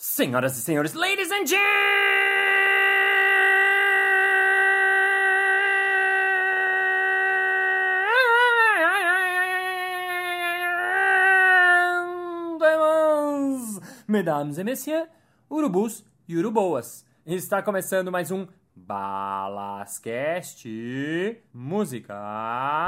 Senhoras e senhores, ladies and gentlemen, mesdames et messieurs, urubus e uruboas. Está começando mais um Balascast Música.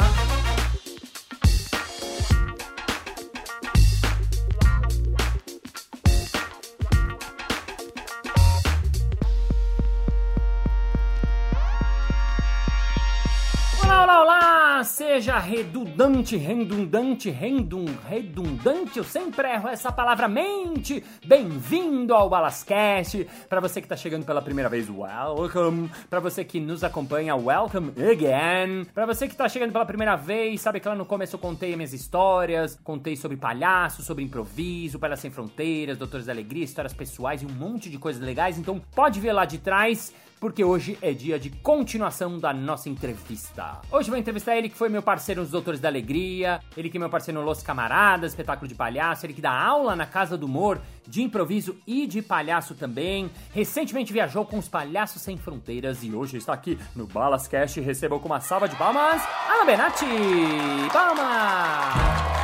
Seja redundante, redundante, redum, redundante, eu sempre erro essa palavra mente. Bem-vindo ao Balascast. Para você que está chegando pela primeira vez, welcome. Para você que nos acompanha, welcome again. Para você que está chegando pela primeira vez, sabe que lá no começo eu contei minhas histórias, contei sobre palhaço, sobre improviso, Palhaço Sem Fronteiras, Doutores da Alegria, histórias pessoais e um monte de coisas legais. Então pode ver lá de trás porque hoje é dia de continuação da nossa entrevista. Hoje vou entrevistar ele que foi meu parceiro nos Doutores da Alegria, ele que é meu parceiro no Los Camaradas, espetáculo de palhaço, ele que dá aula na Casa do Humor, de improviso e de palhaço também. Recentemente viajou com os Palhaços Sem Fronteiras e hoje está aqui no Balascast. Recebam com uma salva de palmas, Ana Benatti! Palmas!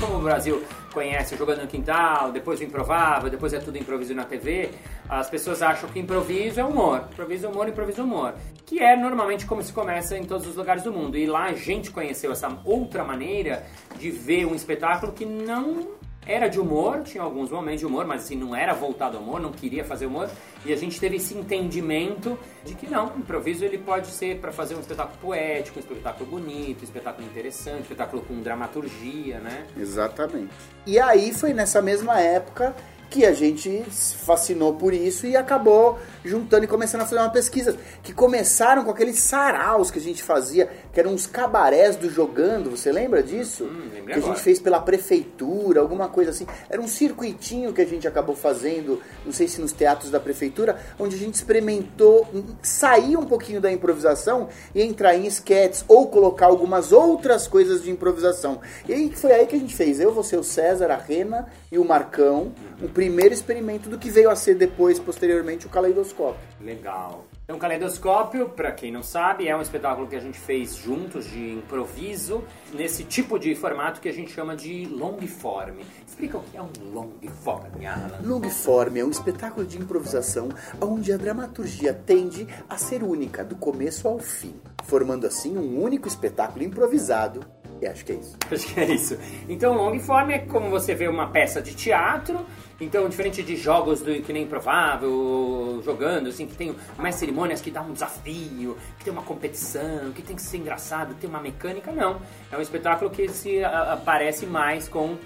como o Brasil conhece Jogando no Quintal, depois o Improvável, depois é tudo improviso na TV, as pessoas acham que improviso é humor. Improviso é humor, improviso é humor. Que é normalmente como se começa em todos os lugares do mundo. E lá a gente conheceu essa outra maneira de ver um espetáculo que não era de humor, tinha alguns momentos de humor, mas assim, não era voltado ao humor, não queria fazer humor. E a gente teve esse entendimento de que não, o improviso ele pode ser para fazer um espetáculo poético, um espetáculo bonito, um espetáculo interessante, um espetáculo com dramaturgia, né? Exatamente. E aí foi nessa mesma época que a gente se fascinou por isso e acabou juntando e começando a fazer uma pesquisa. Que começaram com aqueles saraus que a gente fazia, que eram uns cabarés do jogando, você lembra disso? Hum, que a agora. gente fez pela prefeitura, alguma coisa assim. Era um circuitinho que a gente acabou fazendo, não sei se nos teatros da prefeitura, onde a gente experimentou sair um pouquinho da improvisação e entrar em esquetes ou colocar algumas outras coisas de improvisação. E aí foi aí que a gente fez. Eu, você, o César, a Rena e o Marcão, o primeiro experimento do que veio a ser depois, posteriormente, o caleidoscópio. Legal. Então, Caleidoscópio, pra quem não sabe, é um espetáculo que a gente fez juntos de improviso, nesse tipo de formato que a gente chama de long form. Explica o que é um long form, Alan. Longform é um espetáculo de improvisação onde a dramaturgia tende a ser única, do começo ao fim, formando assim um único espetáculo improvisado. E acho que é isso. Acho que é isso. Então, long form é como você vê uma peça de teatro. Então, diferente de jogos do que nem improvável, jogando, assim, que tem mais cerimônias que dá um desafio, que tem uma competição, que tem que ser engraçado, tem uma mecânica, não. É um espetáculo que se aparece mais com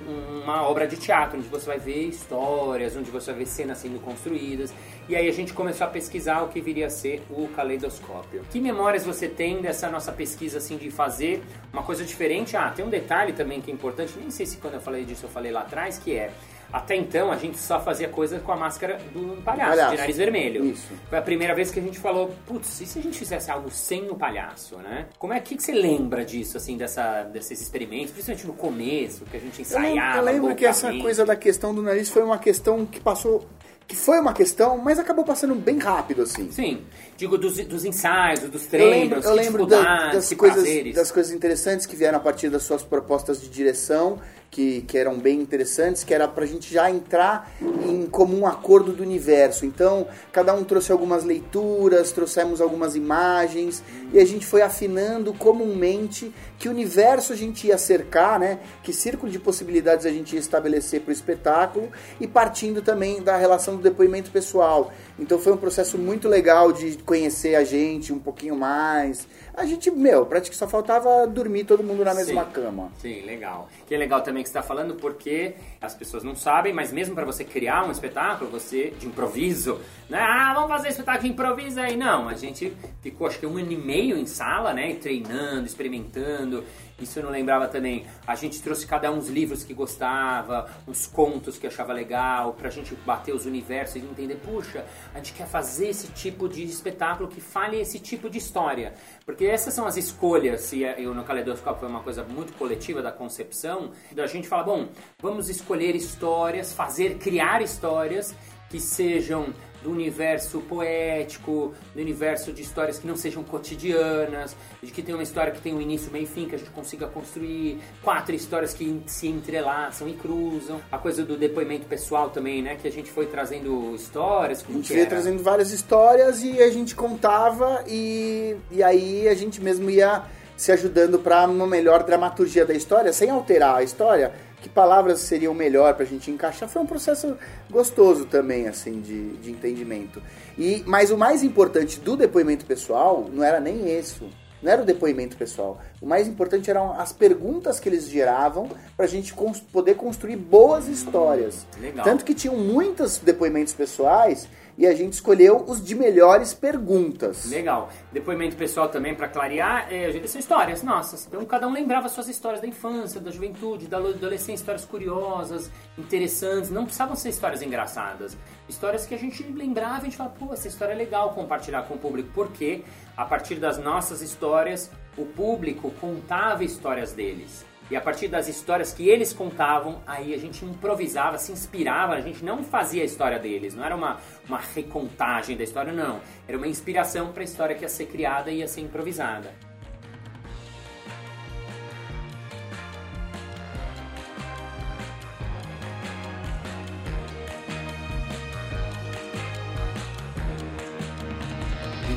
uma obra de teatro, onde você vai ver histórias, onde você vai ver cenas sendo construídas. E aí a gente começou a pesquisar o que viria a ser o caleidoscópio. Que memórias você tem dessa nossa pesquisa, assim, de fazer uma coisa diferente? Ah, tem um detalhe também que é importante, nem sei se quando eu falei disso eu falei lá atrás, que é... Até então a gente só fazia coisa com a máscara do palhaço, Palhaço. de nariz vermelho. Isso. Foi a primeira vez que a gente falou, putz, e se a gente fizesse algo sem o palhaço, né? Como é que, que você lembra disso, assim, dessa, desses experimentos, principalmente no começo, que a gente Eu lembro, ensaiava? eu lembro que essa coisa da questão do nariz foi uma questão que passou. Que foi uma questão, mas acabou passando bem rápido, assim. Sim, digo dos, dos ensaios, dos Eu treinos, lembro, eu lembro da- das, coisas, prazeres. das coisas interessantes que vieram a partir das suas propostas de direção, que, que eram bem interessantes, que era pra gente já entrar em comum acordo do universo. Então, cada um trouxe algumas leituras, trouxemos algumas imagens, e a gente foi afinando comumente que universo a gente ia cercar, né? Que círculo de possibilidades a gente ia estabelecer para o espetáculo, e partindo também da relação do depoimento pessoal. Então foi um processo muito legal de conhecer a gente um pouquinho mais. A gente, meu, praticamente só faltava dormir todo mundo na mesma Sim. cama. Sim, legal. Que é legal também que você está falando porque as pessoas não sabem, mas mesmo para você criar um espetáculo, você de improviso, né? Ah, vamos fazer espetáculo de improviso aí. Não, a gente ficou acho que um ano e meio em sala, né? Treinando, experimentando. Isso eu não lembrava também. A gente trouxe cada um os livros que gostava, uns contos que achava legal, pra gente bater os universos e entender, puxa, a gente quer fazer esse tipo de espetáculo que fale esse tipo de história. Porque essas são as escolhas, e eu no Caleidoscópio foi uma coisa muito coletiva da concepção, da gente fala, bom, vamos escolher histórias, fazer, criar histórias que sejam do universo poético, do universo de histórias que não sejam cotidianas, de que tem uma história que tem um início, meio e fim, que a gente consiga construir quatro histórias que se entrelaçam e cruzam. A coisa do depoimento pessoal também, né? Que a gente foi trazendo histórias. a gente veio trazendo várias histórias e a gente contava e, e aí a gente mesmo ia se ajudando para uma melhor dramaturgia da história, sem alterar a história, que palavras seriam melhor para a gente encaixar. Foi um processo gostoso também, assim, de, de entendimento. E, mas o mais importante do depoimento pessoal não era nem isso. Não era o depoimento pessoal. O mais importante eram as perguntas que eles geravam para a gente cons poder construir boas histórias. Legal. Tanto que tinham muitos depoimentos pessoais e a gente escolheu os de melhores perguntas. Legal. Depoimento pessoal também para clarear, é, são histórias nossas. Então cada um lembrava suas histórias da infância, da juventude, da adolescência, histórias curiosas, interessantes. Não precisavam ser histórias engraçadas. Histórias que a gente lembrava e a gente falava, pô, essa história é legal compartilhar com o público. Porque a partir das nossas histórias, o público contava histórias deles. E a partir das histórias que eles contavam, aí a gente improvisava, se inspirava, a gente não fazia a história deles, não era uma, uma recontagem da história, não. Era uma inspiração para a história que ia ser criada e ia ser improvisada.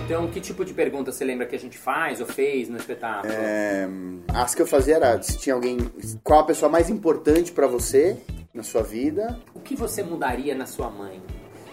Então, que tipo de pergunta você lembra que a gente faz ou fez no espetáculo? É, as que eu fazia era se tinha alguém. Qual a pessoa mais importante para você na sua vida? O que você mudaria na sua mãe?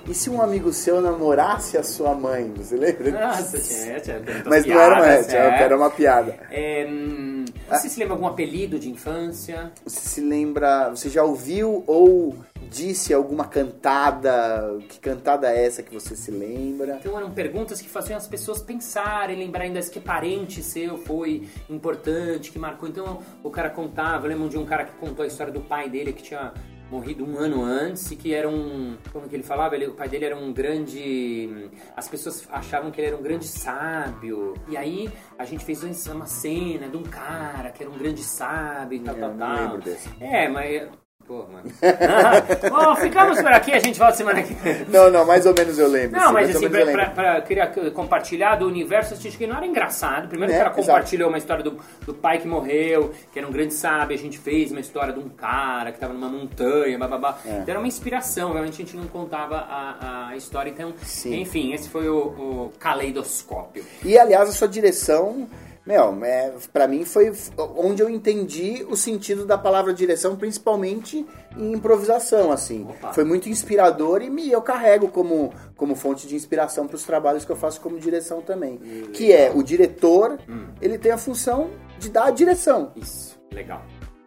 E se um amigo seu namorasse a sua mãe? Você lembra? Nossa, tinha, tinha Mas não era uma, é. era uma piada. É, hum, você ah. se lembra algum apelido de infância? Você se lembra. Você já ouviu ou disse alguma cantada? Que cantada é essa que você se lembra? Então eram perguntas que faziam as pessoas pensarem, lembrar ainda que parente seu foi importante, que marcou. Então o cara contava, eu lembro de um cara que contou a história do pai dele que tinha morrido um ano antes e que era um. Como que ele falava? Ele, o pai dele era um grande. As pessoas achavam que ele era um grande sábio. E aí a gente fez uma cena de um cara que era um grande sábio e tal, é, tal, tal. Desse. É, mas Pô, mano. Bom, ficamos por aqui, a gente volta semana que vem. Não, não, mais ou menos eu lembro. Não, sim, mas assim, pra, pra, pra, queria compartilhar do universo, acho que não era engraçado. Primeiro é, o cara compartilhou uma história do, do pai que morreu, que era um grande sábio, a gente fez uma história de um cara que tava numa montanha, bababá. É. Então era uma inspiração, realmente a gente não contava a, a história. Então, sim. enfim, esse foi o, o caleidoscópio. E aliás, a sua direção meu, é, para mim foi onde eu entendi o sentido da palavra direção, principalmente em improvisação, assim. Opa. Foi muito inspirador e me, eu carrego como, como fonte de inspiração para os trabalhos que eu faço como direção também. Hum, que é o diretor, hum. ele tem a função de dar a direção. Isso, legal.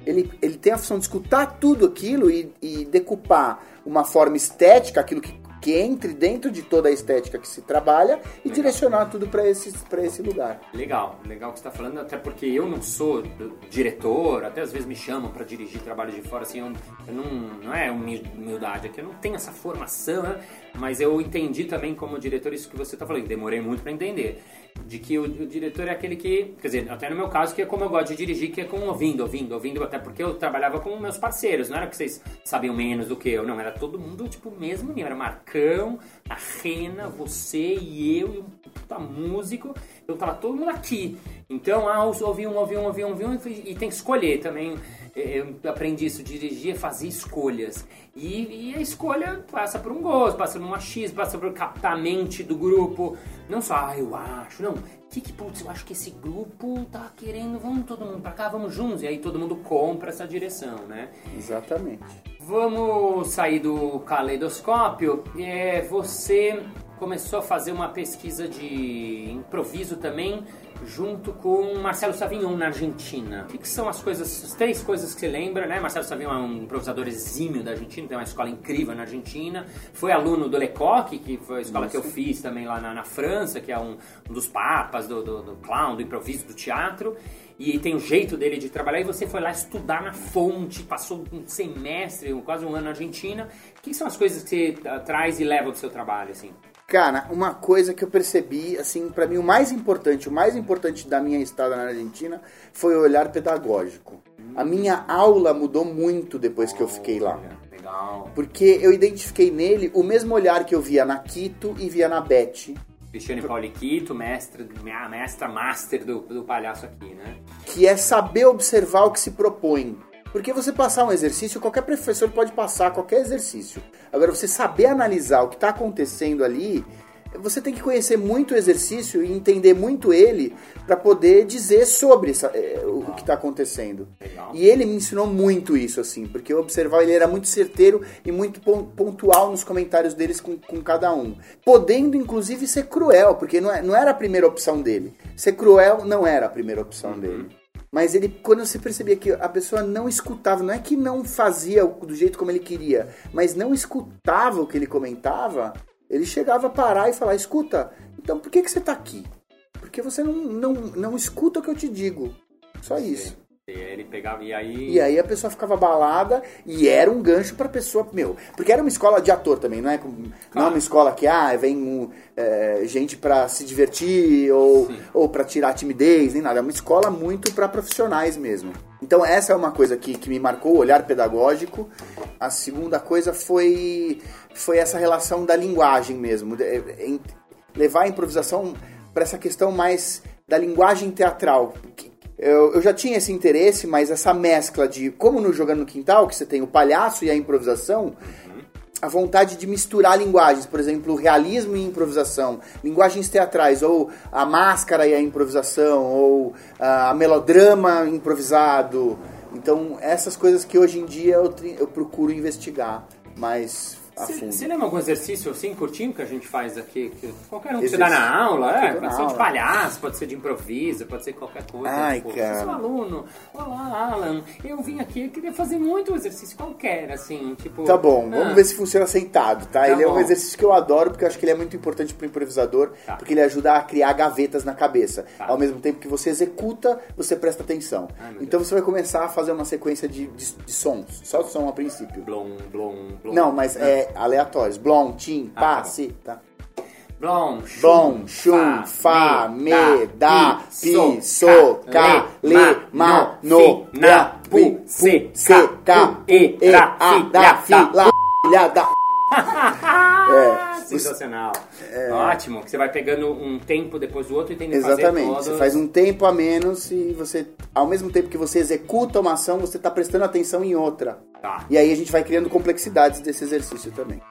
Ele, ele tem a função de escutar tudo aquilo e, e decupar uma forma estética, aquilo que que entre dentro de toda a estética que se trabalha e legal. direcionar tudo para esse, esse lugar. Legal, legal que você está falando, até porque eu não sou diretor, até às vezes me chamam para dirigir trabalho de fora, assim, eu, eu, não, não é humildade aqui, eu não tenho essa formação, né? mas eu entendi também como diretor isso que você está falando, demorei muito para entender de que o, o, diretor é aquele que, quer dizer, até no meu caso, que é como eu gosto de dirigir, que é com ouvindo, ouvindo, ouvindo, até porque eu trabalhava com meus parceiros, não era que vocês sabiam menos do que eu, não, era todo mundo, tipo, mesmo era Marcão, a Rena, você e eu, e um puta músico, eu tava todo mundo aqui, então, ah, ouvi um, ouvi um, ouvi um, ouvi um, e tem que escolher também, eu aprendi isso, dirigir é fazer escolhas. E, e, a escolha passa por um gosto, passa por um achismo, passa por captar a mente do grupo. Não só, ah, eu acho, não. Que que, putz, eu acho que esse grupo tá querendo, vamos todo mundo pra cá, vamos juntos. E aí todo mundo compra essa direção, né? Exatamente. Vamos sair do caleidoscópio. É, você começou a fazer uma pesquisa de improviso também junto com Marcelo Savignon na Argentina. O que, que, são as coisas, as três coisas que você lembra, né? Marcelo Savignon é um improvisador exímio da Argentina, tem uma escola incrível na Argentina. Foi aluno do Lecoq, que foi a escola Isso. que eu fiz também lá na, na França, que é um, um dos papas do, do, do clown, do improviso, do teatro e tem o jeito dele de trabalhar, e você foi lá estudar na fonte, passou um semestre, quase um ano na Argentina. O que são as coisas que você traz e leva do seu trabalho, assim? Cara, uma coisa que eu percebi, assim, para mim o mais importante, o mais importante da minha estada na Argentina foi o olhar pedagógico. A minha aula mudou muito depois que eu fiquei lá. Legal. Porque eu identifiquei nele o mesmo olhar que eu via na Quito e via na Beth. Cristiane Pauliquito, mestre, mestra master do, do palhaço aqui, né? Que é saber observar o que se propõe. Porque você passar um exercício, qualquer professor pode passar qualquer exercício. Agora, você saber analisar o que está acontecendo ali, você tem que conhecer muito o exercício e entender muito ele para poder dizer sobre essa, é, o que está acontecendo. Legal. E ele me ensinou muito isso, assim, porque eu observava ele era muito certeiro e muito pontual nos comentários deles com, com cada um. Podendo, inclusive, ser cruel, porque não, é, não era a primeira opção dele. Ser cruel não era a primeira opção uhum. dele. Mas ele, quando você percebia que a pessoa não escutava, não é que não fazia do jeito como ele queria, mas não escutava o que ele comentava, ele chegava a parar e falar: escuta, então por que, que você está aqui? Porque você não, não, não escuta o que eu te digo. Só isso. E ele pegava e aí. E aí a pessoa ficava balada e era um gancho pra pessoa. Meu, porque era uma escola de ator também, não é, claro. não é uma escola que ah, vem é, gente pra se divertir ou, ou pra tirar timidez, nem nada. É uma escola muito pra profissionais mesmo. Então essa é uma coisa que, que me marcou, o olhar pedagógico. A segunda coisa foi, foi essa relação da linguagem mesmo. De, levar a improvisação para essa questão mais da linguagem teatral. Eu, eu, já tinha esse interesse, mas essa mescla de, como no Jogando no Quintal, que você tem o palhaço e a improvisação, uhum. a vontade de misturar linguagens, por exemplo, realismo e improvisação, linguagens teatrais, ou a máscara e a improvisação, ou a melodrama improvisado. Então, essas coisas que hoje em dia eu, eu procuro investigar você lembra algum exercício assim, curtinho, que a gente faz aqui? Que qualquer um que você dá na aula, é? Pode ser de palhaço, pode ser de improviso, pode ser qualquer coisa. Ai, tipo, cara. Um aluno. Olá, Alan. Eu vim aqui, eu queria fazer muito exercício qualquer, assim, tipo... Tá bom, vamos ah. ver se funciona sentado, tá? tá ele bom. é um exercício que eu adoro, porque eu acho que ele é muito importante pro improvisador, tá. porque ele ajuda a criar gavetas na cabeça. Tá. Ao mesmo tempo que você executa, você presta atenção. Ai, então Deus. você vai começar a fazer uma sequência de, de, de sons, só som a princípio. Blom, blom, blom. Não, mas é aleatórios. Blom, tim, ah, pá, tá si, tá? Blom, chum, chum, fa, me, da, pi, so, ca, le, ma, no, na, pu, se, se, ca, e, a, da, fi, la, da... é, Sensacional. É... Ótimo, que você vai pegando um tempo depois do outro e tem que Exatamente. Todos... Você faz um tempo a menos e você, ao mesmo tempo que você executa uma ação, você está prestando atenção em outra. Tá. E aí a gente vai criando complexidades desse exercício também.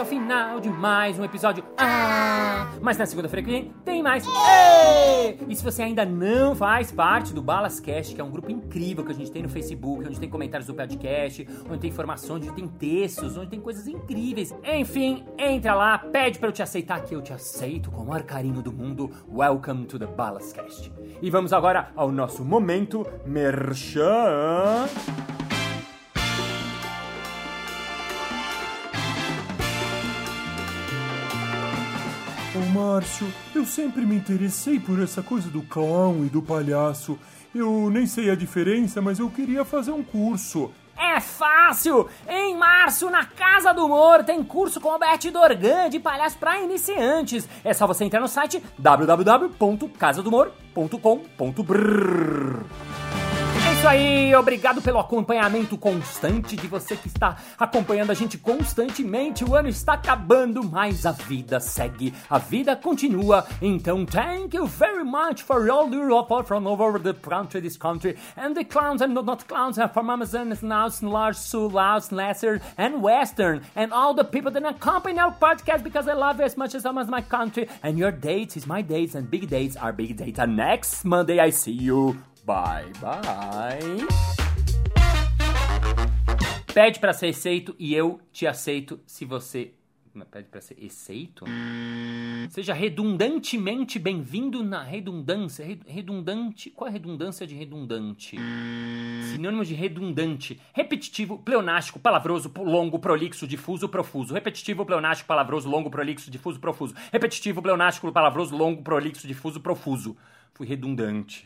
Ao final de mais um episódio. Ah, mas na segunda-feira que vem tem mais. Ei! E se você ainda não faz parte do Balascast, que é um grupo incrível que a gente tem no Facebook, onde tem comentários do podcast, onde tem informações, onde tem textos, onde tem coisas incríveis. Enfim, entra lá, pede para eu te aceitar que eu te aceito com o maior carinho do mundo. Welcome to the Balascast. E vamos agora ao nosso momento merchan. Márcio, eu sempre me interessei por essa coisa do clown e do palhaço. Eu nem sei a diferença, mas eu queria fazer um curso. É fácil! Em março, na Casa do Humor, tem curso com o Beth Dorgan de palhaço para iniciantes. É só você entrar no site www.casadomor.com.br isso aí, obrigado pelo acompanhamento constante de você que está acompanhando a gente constantemente. O ano está acabando, mas a vida segue, a vida continua. Então, thank you very much for all your support from over the country, this country, and the clowns and not clowns uh, from Amazon, Naus, Large, Sul, Laos, Lesser, and Western, and all the people that accompany our podcast because I love you as much as I my country. And your dates is my dates, and big dates are big dates. And next Monday, I see you. Bye, bye. Pede para ser aceito e eu te aceito se você. Pede para ser aceito? Seja redundantemente bem-vindo na redundância. Redundante. Qual é a redundância de redundante? Sinônimo de redundante. Repetitivo, pleonástico, palavroso, longo, prolixo, difuso, profuso. Repetitivo, pleonástico, palavroso, longo, prolixo, difuso, profuso. Repetitivo, pleonástico, palavroso, longo, prolixo, difuso, profuso. Fui redundante.